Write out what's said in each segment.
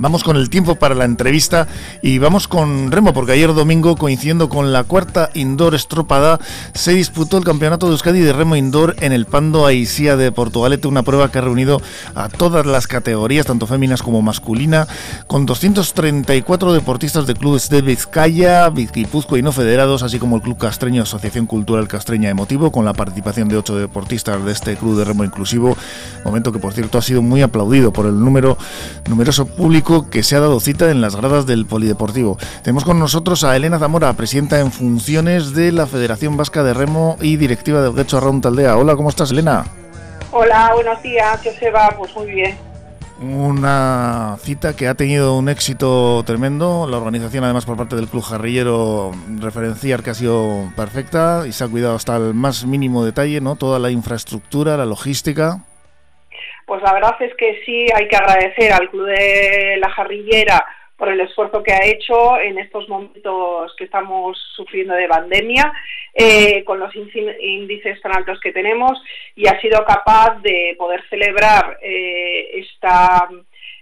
Vamos con el tiempo para la entrevista y vamos con remo, porque ayer domingo, coincidiendo con la cuarta Indoor Estropada, se disputó el Campeonato de Euskadi de Remo Indoor en el Pando Aisía de Portugalete, una prueba que ha reunido a todas las categorías, tanto féminas como masculina, con 234 deportistas de clubes de Vizcaya, Vizquipuzco y no federados, así como el Club Castreño Asociación Cultural Castreña Emotivo, con la participación de ocho deportistas de este club de remo inclusivo, momento que por cierto ha sido muy aplaudido por el número numeroso público que se ha dado cita en las gradas del Polideportivo. Tenemos con nosotros a Elena Zamora, presidenta en funciones de la Federación Vasca de Remo y directiva del Gecho Arraun Taldea. Hola, ¿cómo estás, Elena? Hola, buenos días, va? Pues muy bien. Una cita que ha tenido un éxito tremendo. La organización, además, por parte del Club Jarrillero, referenciar que ha sido perfecta y se ha cuidado hasta el más mínimo detalle, ¿no? Toda la infraestructura, la logística. Pues la verdad es que sí, hay que agradecer al Club de la Jarrillera por el esfuerzo que ha hecho en estos momentos que estamos sufriendo de pandemia, eh, con los índices tan altos que tenemos, y ha sido capaz de poder celebrar eh, esta,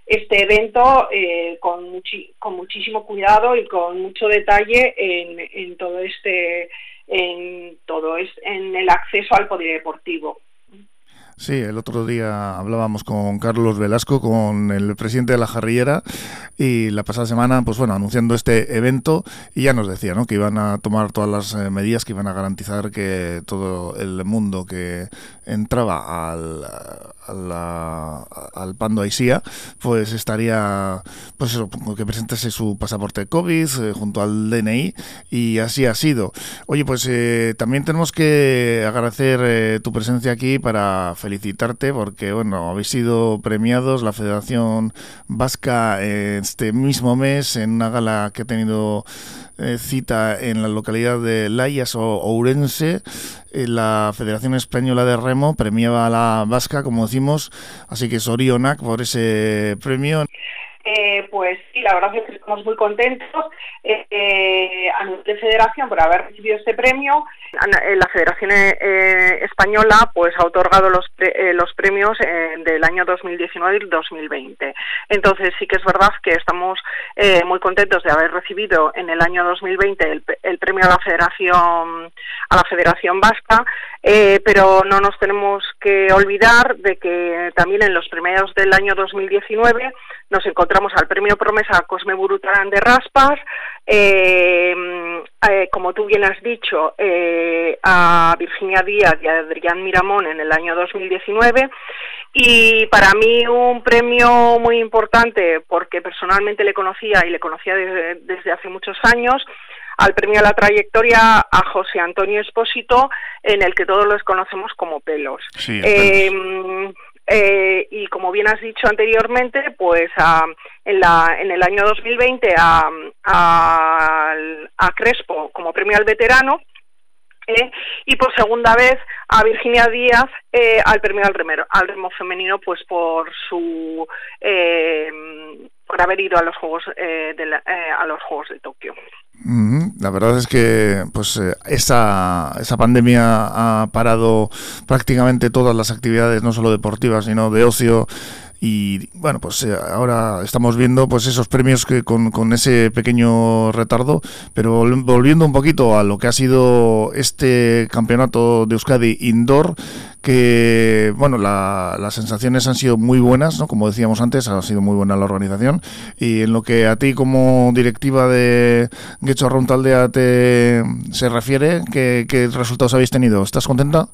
este evento eh, con, con muchísimo cuidado y con mucho detalle en, en todo este en todo es, en el acceso al polideportivo. Sí, el otro día hablábamos con Carlos Velasco, con el presidente de la Jarrillera, y la pasada semana, pues bueno, anunciando este evento, y ya nos decía, ¿no? Que iban a tomar todas las eh, medidas que iban a garantizar que todo el mundo que entraba al, al Pando Aisía, pues estaría, pues eso, que presentase su pasaporte COVID eh, junto al DNI, y así ha sido. Oye, pues eh, también tenemos que agradecer tu presencia aquí para felicitarte porque, bueno, habéis sido premiados la Federación Vasca este mismo mes en una gala que ha tenido eh, cita en la localidad de Layas o Ourense. Eh, la Federación Española de Remo premiaba a la Vasca, como decimos, así que Sorionac por ese premio. Eh, pues sí, la verdad es que estamos muy contentos eh, a nivel de federación por haber recibido este premio. La Federación eh, Española pues ha otorgado los, los premios del año 2019 y 2020. Entonces sí que es verdad que estamos muy contentos de haber recibido en el año 2020 el, el premio a la Federación a la Federación Vasca, pero no nos tenemos que olvidar de que también en los premios del año 2019 nos encontramos al premio Promesa Cosme Burutarán de Raspas, eh, eh, como tú bien has dicho, eh, a Virginia Díaz y a Adrián Miramón en el año 2019. Y para mí un premio muy importante, porque personalmente le conocía y le conocía desde, hace muchos años, al premio a la trayectoria a José Antonio Espósito, en el que todos los conocemos como pelos. Sí, eh, y como bien has dicho anteriormente, pues en, la, en el año 2020 a, a, Crespo como premio al veterano eh, y por segunda vez a Virginia Díaz eh, al premio al, remero, al remo femenino pues por su por haber ido a los juegos de a los juegos de Tokio. La verdad es que pues eh, esa, esa pandemia ha parado prácticamente todas las actividades, no solo deportivas, sino de ocio y bueno pues eh, ahora estamos viendo pues esos premios que con, con, ese pequeño retardo pero volviendo un poquito a lo que ha sido este campeonato de Euskadi indoor que bueno las sensaciones han sido muy buenas no como decíamos antes ha sido muy buena la organización. Y en lo que a ti como directiva de Guecho Taldea te se refiere ¿qué, qué resultados habéis tenido estás contenta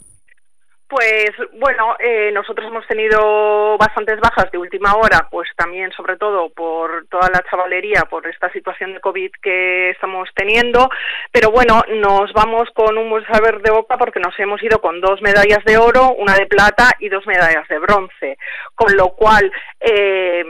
pues bueno, eh, nosotros hemos tenido bastantes bajas de última hora, pues también sobre todo por toda la chavalería, por esta situación de COVID que estamos teniendo, pero bueno, nos vamos con un buen saber de boca porque nos hemos ido con dos medallas de oro, una de plata y dos medallas de bronce, con lo cual eh,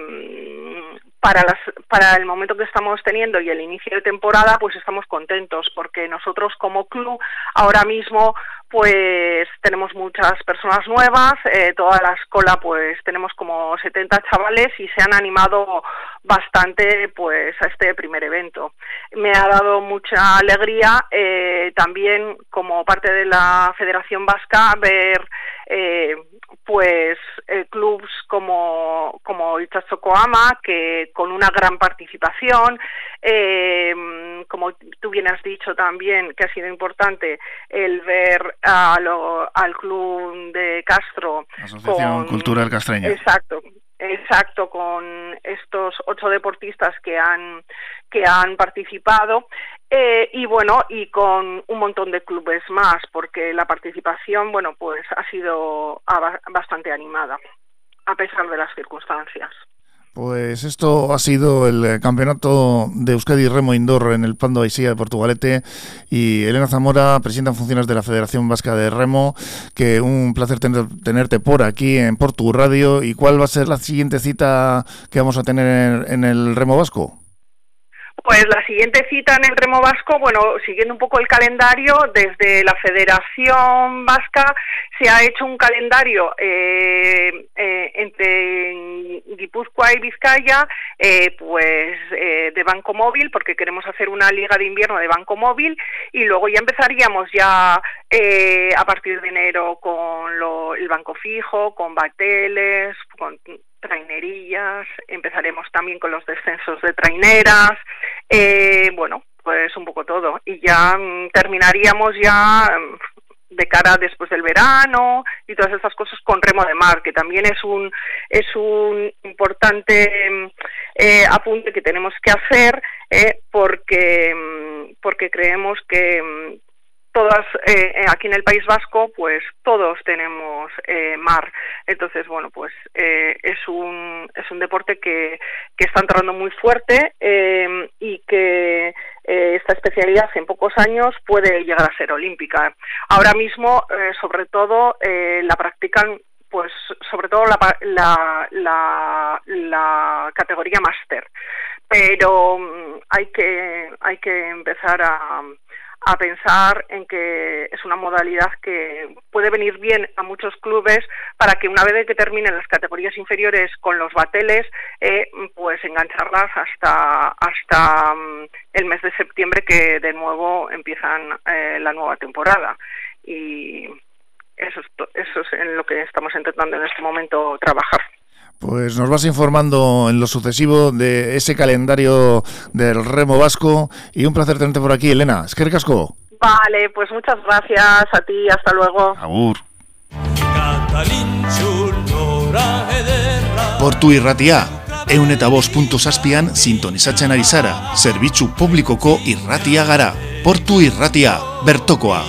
para, las, para el momento que estamos teniendo y el inicio de temporada, pues estamos contentos porque nosotros como club ahora mismo pues tenemos muchas personas nuevas, eh, toda la escuela pues tenemos como 70 chavales y se han animado bastante pues a este primer evento. Me ha dado mucha alegría eh, también como parte de la Federación Vasca ver eh, pues eh, clubs como, como Ichazocoama, que con una gran participación, eh, como tú bien has dicho también, que ha sido importante el ver a al club de Castro. Asociación Cultural Castreña. Exacto, Exacto, con estos ocho deportistas que han que han participado eh, y bueno y con un montón de clubes más porque la participación bueno pues ha sido bastante animada a pesar de las circunstancias. Pues esto ha sido el eh, campeonato de Euskadi Remo Indoor en el Pando Aisía de Portugalete y Elena Zamora, presidenta en funciones de la Federación Vasca de Remo, que un placer tenerte por aquí en Portu Radio. ¿Y cuál va a ser la siguiente cita que vamos a tener en el Remo Vasco? Pues la siguiente cita en el remo vasco, bueno, siguiendo un poco el calendario, desde la Federación Vasca se ha hecho un calendario eh, eh, entre Guipúzcoa y Vizcaya, eh, pues de Banco Móvil, porque queremos hacer una liga de invierno de Banco Móvil, y luego ya empezaríamos ya a partir de enero con lo, el Banco Fijo, con Bateles, con trainerillas, empezaremos también con los descensos de traineras, eh, bueno, pues un poco todo. Y ya mm, terminaríamos ya mm, de cara después del verano y todas esas cosas con remo de mar, que también es un, es un importante mm, eh, apunte que tenemos que hacer eh, porque, porque creemos que todas eh, eh, aquí en el País Vasco pues todos tenemos eh, mar. Entonces bueno pues es un es un deporte que, que está entrando muy fuerte y que esta especialidad en pocos años puede llegar a ser olímpica. Ahora mismo sobre todo la practican pues sobre todo la, la, la, la categoría máster. Pero mm, hay que hay que empezar a a pensar en que es una modalidad que puede venir bien a muchos clubes para que una vez que terminen las categorías inferiores con los bateles, eh, pues engancharlas hasta hasta mm, el mes de septiembre que de nuevo empiezan eh, la nueva temporada y eso eso es en lo que estamos intentando en este momento trabajar. Pues nos vas informando en lo sucesivo de ese calendario del remo vasco y un placer tenerte por aquí, Elena. Es que casco. Vale, pues muchas gracias a ti, hasta luego. Agur. Portu irratia, eun eta bost puntu zazpian sintonizatzen ari zara, zerbitzu publikoko irratia gara. Portu irratia, bertokoa.